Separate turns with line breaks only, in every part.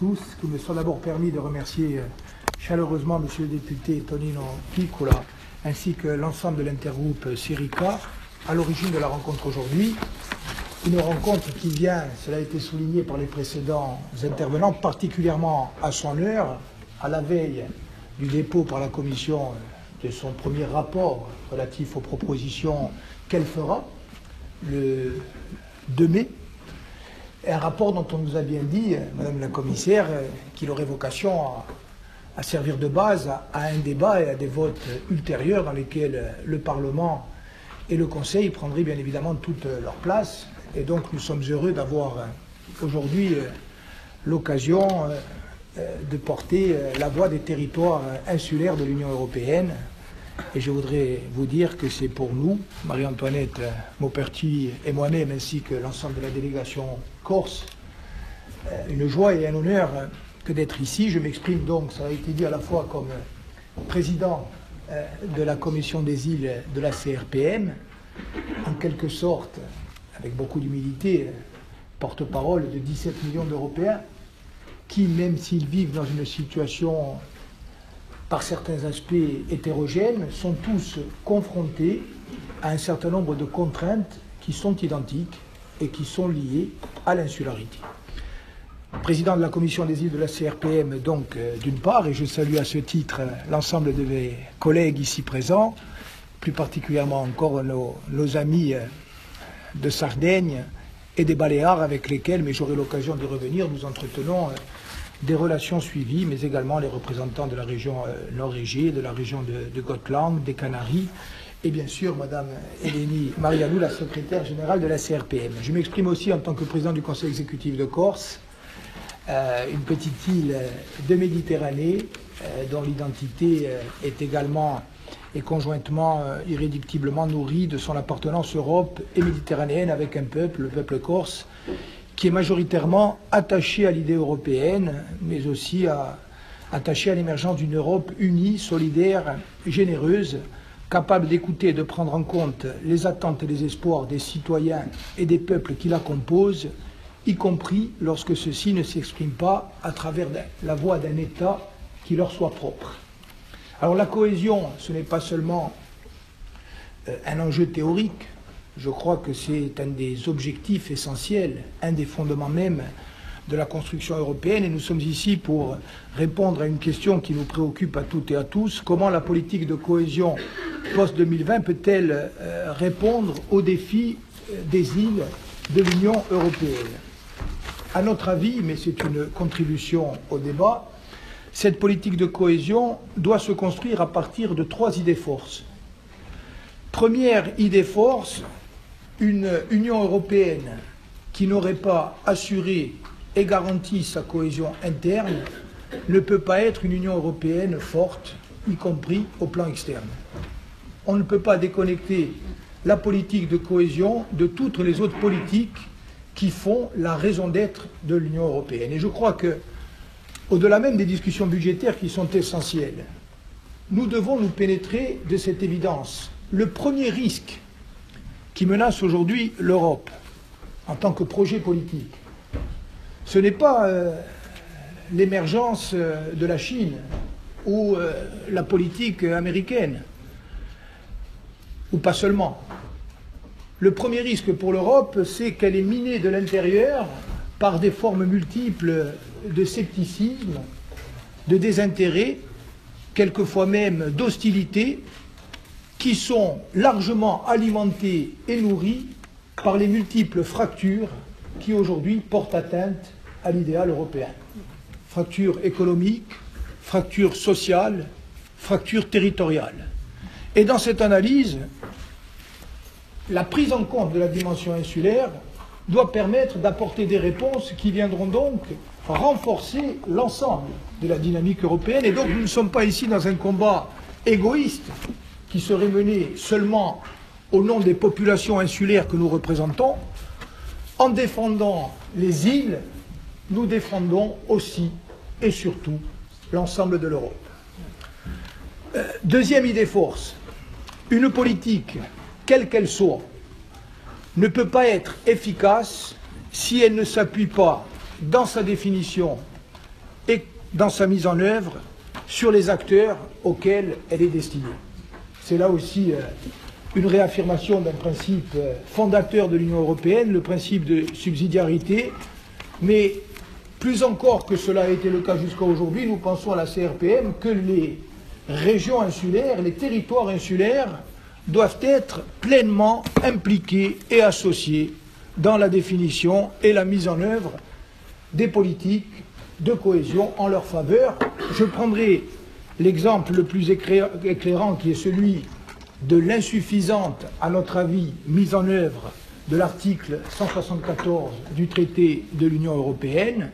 tous, qu'il me soit d'abord permis de remercier euh, chaleureusement Monsieur le député Tonino Piccola ainsi que l'ensemble de l'intergroupe Sirica à l'origine de la rencontre aujourd'hui. Une rencontre qui vient, cela a été souligné par les précédents intervenants, particulièrement à son heure, à la veille du dépôt par la Commission de son premier rapport relatif aux propositions qu'elle fera le 2 mai un rapport dont on nous a bien dit, euh, Madame la Commissaire, euh, qu'il aurait vocation à, servir de base à, un débat et à des votes ultérieurs dans lesquels euh, le Parlement et le Conseil prendraient bien évidemment toute leur place. Et donc nous sommes heureux d'avoir aujourd'hui l'occasion de porter la voix des territoires insulaires de l'Union européenne. Et je voudrais vous dire que c'est pour nous, Marie-Antoinette Mauperti et moi-même, ainsi que l'ensemble de la délégation Corse, euh, une joie et un honneur que d'être ici. Je m'exprime donc, ça a été dit à la fois comme président euh, de la commission des îles de la CRPM, en quelque sorte, avec beaucoup d'humilité, porte-parole de 17 millions d'Européens qui, même s'ils vivent dans une situation par certains aspects hétérogènes, sont tous confrontés à un certain nombre de contraintes qui sont identiques et qui sont liées à l'insularité. Président de la commission des îles de la CRPM, donc, euh, d'une part, et je salue à ce titre l'ensemble de mes collègues ici présents, plus particulièrement encore nos, amis euh, de Sardaigne et des Baléares avec lesquels, mais j'aurai l'occasion d'y revenir, nous entretenons euh, des relations suivies, mais également les représentants de la région nord-égée, de la région de, Gotland, des Canaries, et bien sûr Madame Elénie Marianou, la secrétaire générale de la CRPM. Je m'exprime aussi en tant que président du Conseil exécutif de Corse, euh, une petite île de Méditerranée euh, dont l'identité euh, est également et conjointement irréductiblement nourrie de son appartenance Europe et méditerranéenne avec un peuple, le peuple corse, qui est majoritairement attaché à l'idée européenne, mais aussi attaché à l'émergence d'une Europe unie, solidaire, généreuse, capable d'écouter et de prendre en compte les attentes et les espoirs des citoyens et des peuples qui la composent, y compris lorsque ceux-ci ne s'expriment pas à travers la voix d'un État qui leur soit propre. Alors la cohésion, ce n'est pas seulement euh, un enjeu théorique, je crois que c'est un des objectifs essentiels, un des fondements même de la construction européenne et nous sommes ici pour répondre à une question qui nous préoccupe à toutes et à tous. Comment la politique de cohésion post-2020 peut-elle euh, répondre aux défis euh, des îles de l'Union européenne? À notre avis, mais c'est une contribution au débat, cette politique de cohésion doit se construire à partir de trois idées forces. Première idée force, une Union européenne qui n'aurait pas assuré et garantit sa cohésion interne ne peut pas être une Union européenne forte, y compris au plan externe. On ne peut pas déconnecter la politique de cohésion de toutes les autres politiques qui font la raison d'être de l'Union européenne. Et je crois que, au-delà même des discussions budgétaires qui sont essentielles, nous devons nous pénétrer de cette évidence. Le premier risque qui menace aujourd'hui l'Europe en tant que projet politique, ce n'est pas euh, l'émergence euh, de la Chine ou euh, la politique américaine, ou pas seulement. Le premier risque pour l'Europe, c'est qu'elle est minée de l'intérieur par des formes multiples de scepticisme, de désintérêt, quelquefois même d'hostilité, qui sont largement alimentées et nourries par les multiples fractures qui aujourd'hui portent atteinte à l'idéal européen. Fracture économique, fracture sociale, fracture territoriale. Et dans cette analyse, la prise en compte de la dimension insulaire doit permettre d'apporter des réponses qui viendront donc renforcer l'ensemble de la dynamique européenne. Et donc nous ne sommes pas ici dans un combat égoïste qui serait mené seulement au nom des populations insulaires que nous représentons, en défendant les îles nous défendons aussi et surtout l'ensemble de l'Europe. Euh, deuxième idée force, une politique, quelle qu'elle soit, ne peut pas être efficace si elle ne s'appuie pas, dans sa définition, et dans sa mise en œuvre sur les acteurs auxquels elle est destinée. C'est là aussi euh, une réaffirmation d'un principe euh, fondateur de l'Union européenne, le principe de subsidiarité, mais plus encore que cela a été le cas jusqu'à aujourd'hui, nous pensons à la CRPM que les régions insulaires, les territoires insulaires doivent être pleinement impliqués et associés dans la définition et la mise en œuvre des politiques de cohésion en leur faveur. Je prendrai l'exemple le plus éclairant qui est celui de l'insuffisante, à notre avis, mise en œuvre de l'article 174 du traité de l'Union européenne.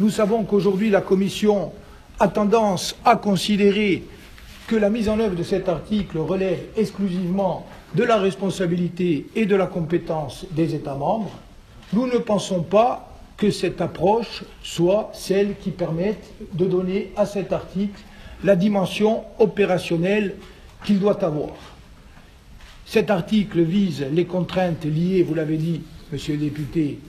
Nous savons qu'aujourd'hui la Commission a tendance à considérer que la mise en œuvre de cet article relève exclusivement de la responsabilité et de la compétence des États membres. Nous ne pensons pas que cette approche soit celle qui permette de donner à cet article la dimension opérationnelle qu'il doit avoir. Cet article vise les contraintes liées, vous l'avez dit, monsieur le député,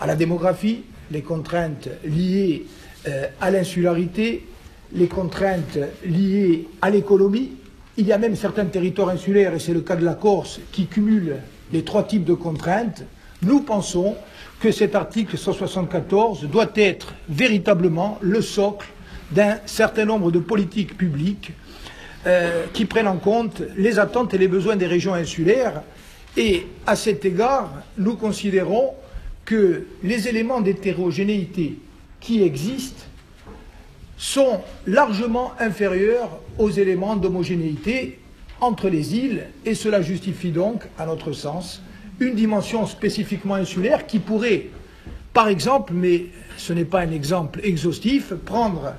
à la démographie, les contraintes liées euh, à l'insularité, les contraintes liées à l'économie. Il y a même certains territoires insulaires, et c'est le cas de la Corse, qui cumulent les trois types de contraintes. Nous pensons que cet article 174 doit être véritablement le socle d'un certain nombre de politiques publiques euh, qui prennent en compte les attentes et les besoins des régions insulaires. Et à cet égard, nous considérons que les éléments d'hétérogénéité qui existent sont largement inférieurs aux éléments d'homogénéité entre les îles, et cela justifie donc, à notre sens, une dimension spécifiquement insulaire qui pourrait, par exemple, mais ce n'est pas un exemple exhaustif, prendre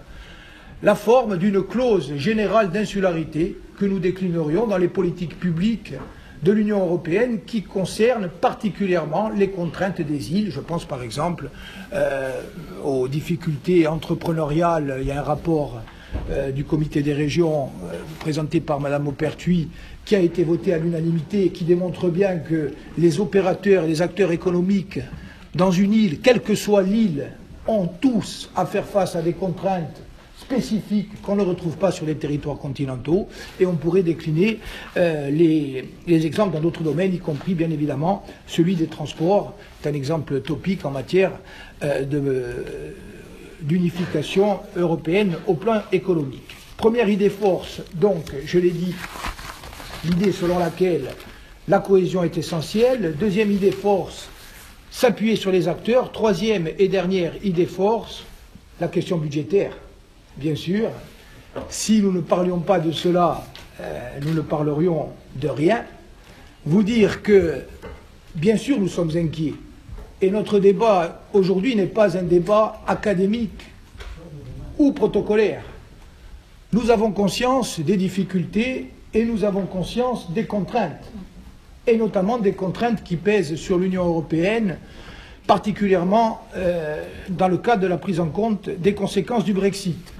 la forme d'une clause générale d'insularité que nous déclinerions dans les politiques publiques de l'Union européenne qui concerne particulièrement les contraintes des îles. Je pense par exemple euh, aux difficultés entrepreneuriales. Il y a un rapport euh, du comité des régions euh, présenté par Mme Aupertuis qui a été voté à l'unanimité et qui démontre bien que les opérateurs et les acteurs économiques dans une île, quelle que soit l'île, ont tous à faire face à des contraintes spécifiques qu'on ne retrouve pas sur les territoires continentaux et on pourrait décliner euh, les, exemples dans d'autres domaines, y compris bien évidemment celui des transports. C'est un exemple topique en matière euh, d'unification européenne au plan économique. Première idée force, donc, je l'ai dit, l'idée selon laquelle la cohésion est essentielle. Deuxième idée force, s'appuyer sur les acteurs. Troisième et dernière idée force, la question budgétaire bien sûr. Si nous ne parlions pas de cela, euh, nous ne parlerions de rien. Vous dire que, bien sûr, nous sommes inquiets. Et notre débat aujourd'hui n'est pas un débat académique ou protocolaire. Nous avons conscience des difficultés et nous avons conscience des contraintes, et notamment des contraintes qui pèsent sur l'Union européenne, particulièrement euh, dans le cadre de la prise en compte des conséquences du Brexit.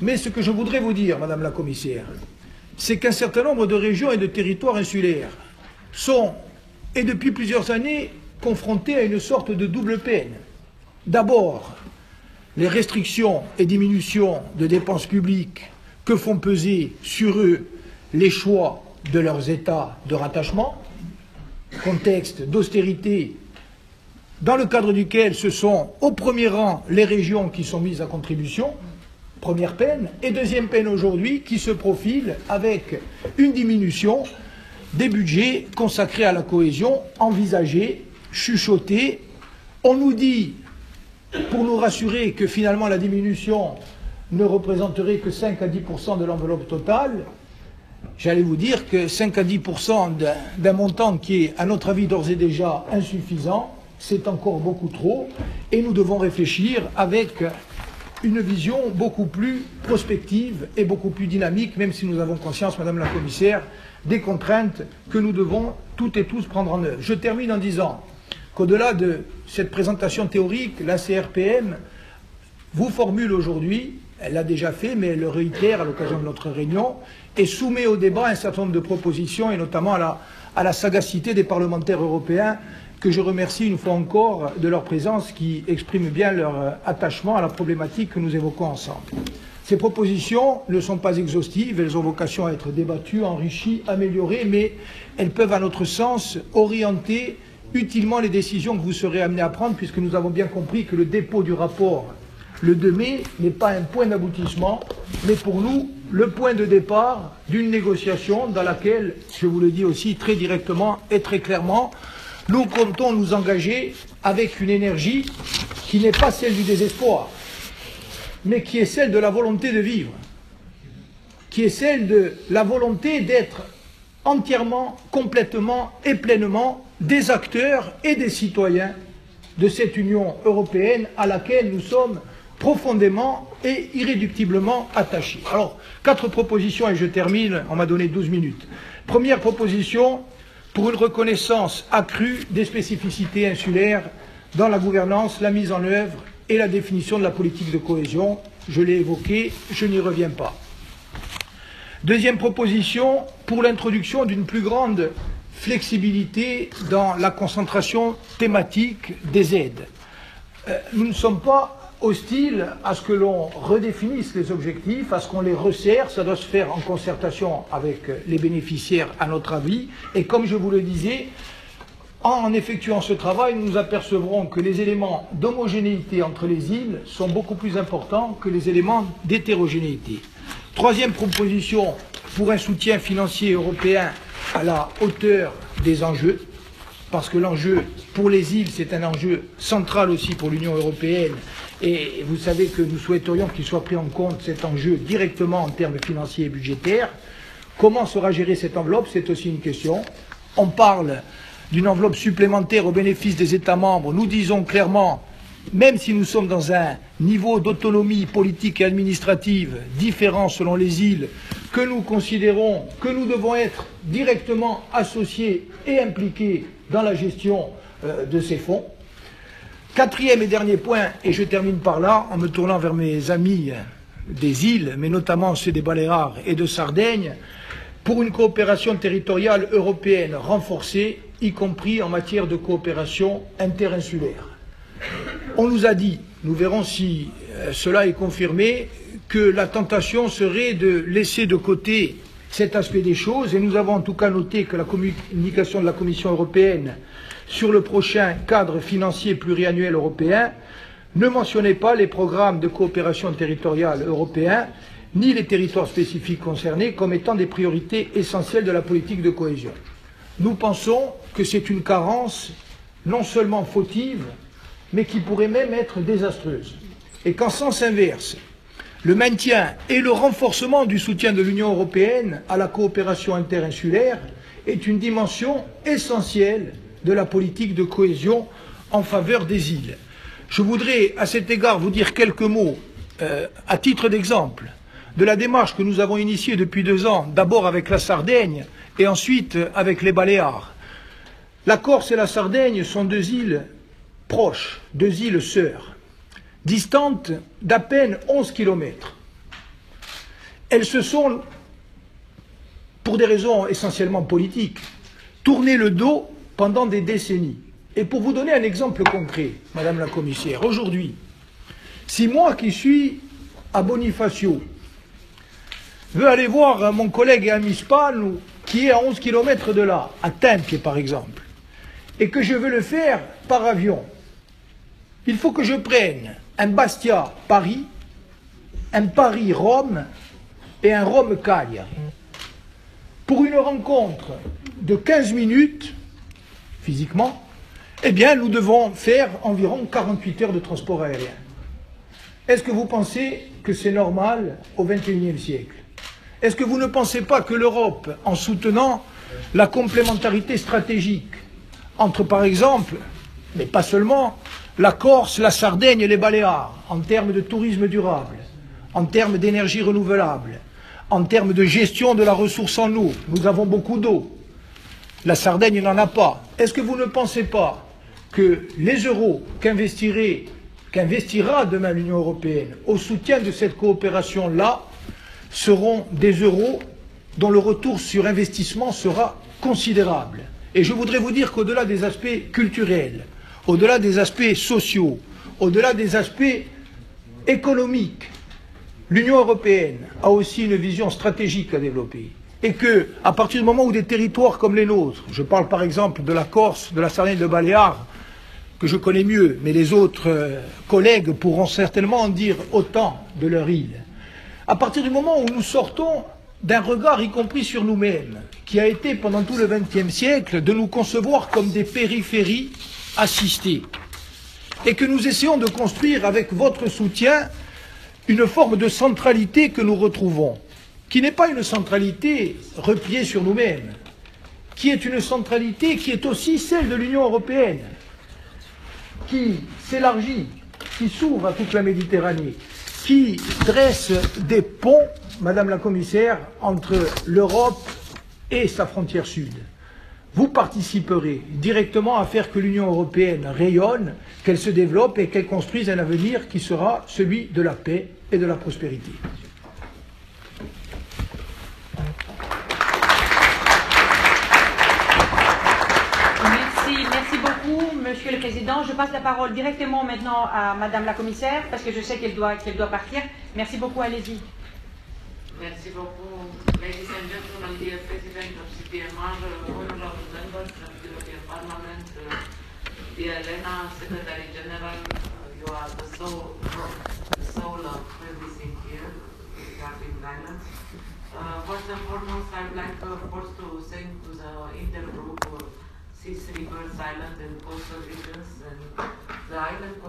Mais ce que je voudrais vous dire, Madame la Commissaire, c'est qu'un certain nombre de régions et de territoires insulaires sont, et depuis plusieurs années, confrontés à une sorte de double peine. D'abord, les restrictions et diminutions de dépenses publiques que font peser sur eux les choix de leurs États de rattachement, contexte d'austérité dans le cadre duquel ce sont au premier rang les régions qui sont mises à contribution, Première peine. Et deuxième peine aujourd'hui qui se profile avec une diminution des budgets consacrés à la cohésion, envisagée, chuchotée. On nous dit, pour nous rassurer, que finalement la diminution ne représenterait que 5 à 10 de l'enveloppe totale. J'allais vous dire que 5 à 10 d'un montant qui est, à notre avis, d'ores et déjà insuffisant, c'est encore beaucoup trop, et nous devons réfléchir avec une vision beaucoup plus prospective et beaucoup plus dynamique, même si nous avons conscience, Madame la Commissaire, des contraintes que nous devons toutes et tous prendre en œuvre. Je termine en disant qu'au-delà de cette présentation théorique, la CRPM vous formule aujourd'hui, elle l'a déjà fait, mais elle le réitère à l'occasion de notre réunion, et soumet au débat un certain nombre de propositions, et notamment à la, à la sagacité des parlementaires européens que je remercie une fois encore de leur présence qui exprime bien leur euh, attachement à la problématique que nous évoquons ensemble. Ces propositions ne sont pas exhaustives, elles ont vocation à être débattues, enrichies, améliorées, mais elles peuvent, à notre sens, orienter utilement les décisions que vous serez amenés à prendre, puisque nous avons bien compris que le dépôt du rapport le 2 mai n'est pas un point d'aboutissement, mais pour nous le point de départ d'une négociation dans laquelle, je vous le dis aussi très directement et très clairement, nous comptons nous engager avec une énergie qui n'est pas celle du désespoir, mais qui est celle de la volonté de vivre, qui est celle de la volonté d'être entièrement, complètement et pleinement des acteurs et des citoyens de cette Union européenne à laquelle nous sommes profondément et irréductiblement attachés. Alors, quatre propositions et je termine, on m'a donné 12 minutes. Première proposition, pour une reconnaissance accrue des spécificités insulaires dans la gouvernance, la mise en œuvre et la définition de la politique de cohésion. Je l'ai évoqué, je n'y reviens pas. Deuxième proposition, pour l'introduction d'une plus grande flexibilité dans la concentration thématique des aides. Euh, nous ne sommes pas hostile à ce que l'on redéfinisse les objectifs, à ce qu'on les resserre. Ça doit se faire en concertation avec les bénéficiaires, à notre avis. Et comme je vous le disais, en effectuant ce travail, nous apercevrons que les éléments d'homogénéité entre les îles sont beaucoup plus importants que les éléments d'hétérogénéité. Troisième proposition pour un soutien financier européen à la hauteur des enjeux, parce que l'enjeu pour les îles, c'est un enjeu central aussi pour l'Union européenne et vous savez que nous souhaiterions qu'il soit pris en compte cet enjeu directement en termes financiers et budgétaires. Comment sera gérée cette enveloppe? C'est aussi une question. On parle d'une enveloppe supplémentaire au bénéfice des États membres. Nous disons clairement, même si nous sommes dans un niveau d'autonomie politique et administrative différent selon les îles, que nous considérons que nous devons être directement associés et impliqués dans la gestion euh, de ces fonds. Quatrième et dernier point, et je termine par là, en me tournant vers mes amis des îles, mais notamment ceux des Baléares et de Sardaigne, pour une coopération territoriale européenne renforcée, y compris en matière de coopération interinsulaire. On nous a dit, nous verrons si euh, cela est confirmé, que la tentation serait de laisser de côté cet aspect des choses, et nous avons en tout cas noté que la communication de la Commission européenne sur le prochain cadre financier pluriannuel européen ne mentionnait pas les programmes de coopération territoriale européens ni les territoires spécifiques concernés comme étant des priorités essentielles de la politique de cohésion. Nous pensons que c'est une carence non seulement fautive, mais qui pourrait même être désastreuse. Et qu'en sens inverse, le maintien et le renforcement du soutien de l'Union européenne à la coopération interinsulaire est une dimension essentielle de la politique de cohésion en faveur des îles. Je voudrais à cet égard vous dire quelques mots, euh, à titre d'exemple, de la démarche que nous avons initiée depuis deux ans, d'abord avec la Sardaigne et ensuite avec les Baléares. La Corse et la Sardaigne sont deux îles proches, deux îles sœurs, distantes d'à peine 11 kilomètres. Elles se sont, pour des raisons essentiellement politiques, tournées le dos pendant des décennies. Et pour vous donner un exemple concret, Madame la Commissaire, aujourd'hui, si moi qui suis à Bonifacio veux aller voir mon collègue et ami Spal, qui est à 11 km de là, à Tempe par exemple, et que je veux le faire par avion, il faut que je prenne un Bastia-Paris, un Paris-Rome et un Rome-Cagliari. Pour une rencontre de 15 minutes, physiquement, eh bien, nous devons faire environ 48 heures de transport aérien. Est-ce que vous pensez que c'est normal au XXIe siècle? Est-ce que vous ne pensez pas que l'Europe, en soutenant la complémentarité stratégique entre, par exemple, mais pas seulement, la Corse, la Sardaigne et les Baléares, en termes de tourisme durable, en termes d'énergie renouvelable, en termes de gestion de la ressource en eau, nous avons beaucoup d'eau, la Sardaigne n'en a pas. Est-ce que vous ne pensez pas que les euros qu'investira demain l'Union européenne au soutien de cette coopération-là seront des euros dont le retour sur investissement sera considérable? Et je voudrais vous dire qu'au-delà des aspects culturels, au-delà des aspects sociaux, au-delà des aspects économiques, l'Union européenne a aussi une vision stratégique à développer. Et que, à partir du moment où des territoires comme les nôtres, je parle par exemple de la Corse, de la Sardaigne de Baléares, que je connais mieux, mais les autres euh, collègues pourront certainement en dire autant de leur île. À partir du moment où nous sortons d'un regard, y compris sur nous-mêmes, qui a été pendant tout le XXe siècle de nous concevoir comme des périphéries assistées, et que nous essayons de construire avec votre soutien une forme de centralité que nous retrouvons, qui n'est pas une centralité repliée sur nous-mêmes, qui est une centralité qui est aussi celle de l'Union européenne, qui s'élargit, qui s'ouvre à toute la Méditerranée, qui dresse des ponts, Madame la Commissaire, entre l'Europe et sa frontière sud. Vous participerez directement à faire que l'Union européenne rayonne, qu'elle se développe et qu'elle construise un avenir qui sera celui de la paix et de la prospérité.
Merci, beaucoup, Monsieur le Président. Je passe la parole directement maintenant à Madame la Commissaire, parce que je sais qu'elle doit, qu'elle doit partir. Merci beaucoup, allez-y.
Merci beaucoup, ladies and gentlemen, dear President of CPMR, honorable members of the European Parliament, dear Elena, Secretary General, you are the soul, the soul of everything here regarding violence. Uh, first and foremost, I would like, of course, to thank to the intergroup uh, Six Rivers Island and Coastal Regions and the Island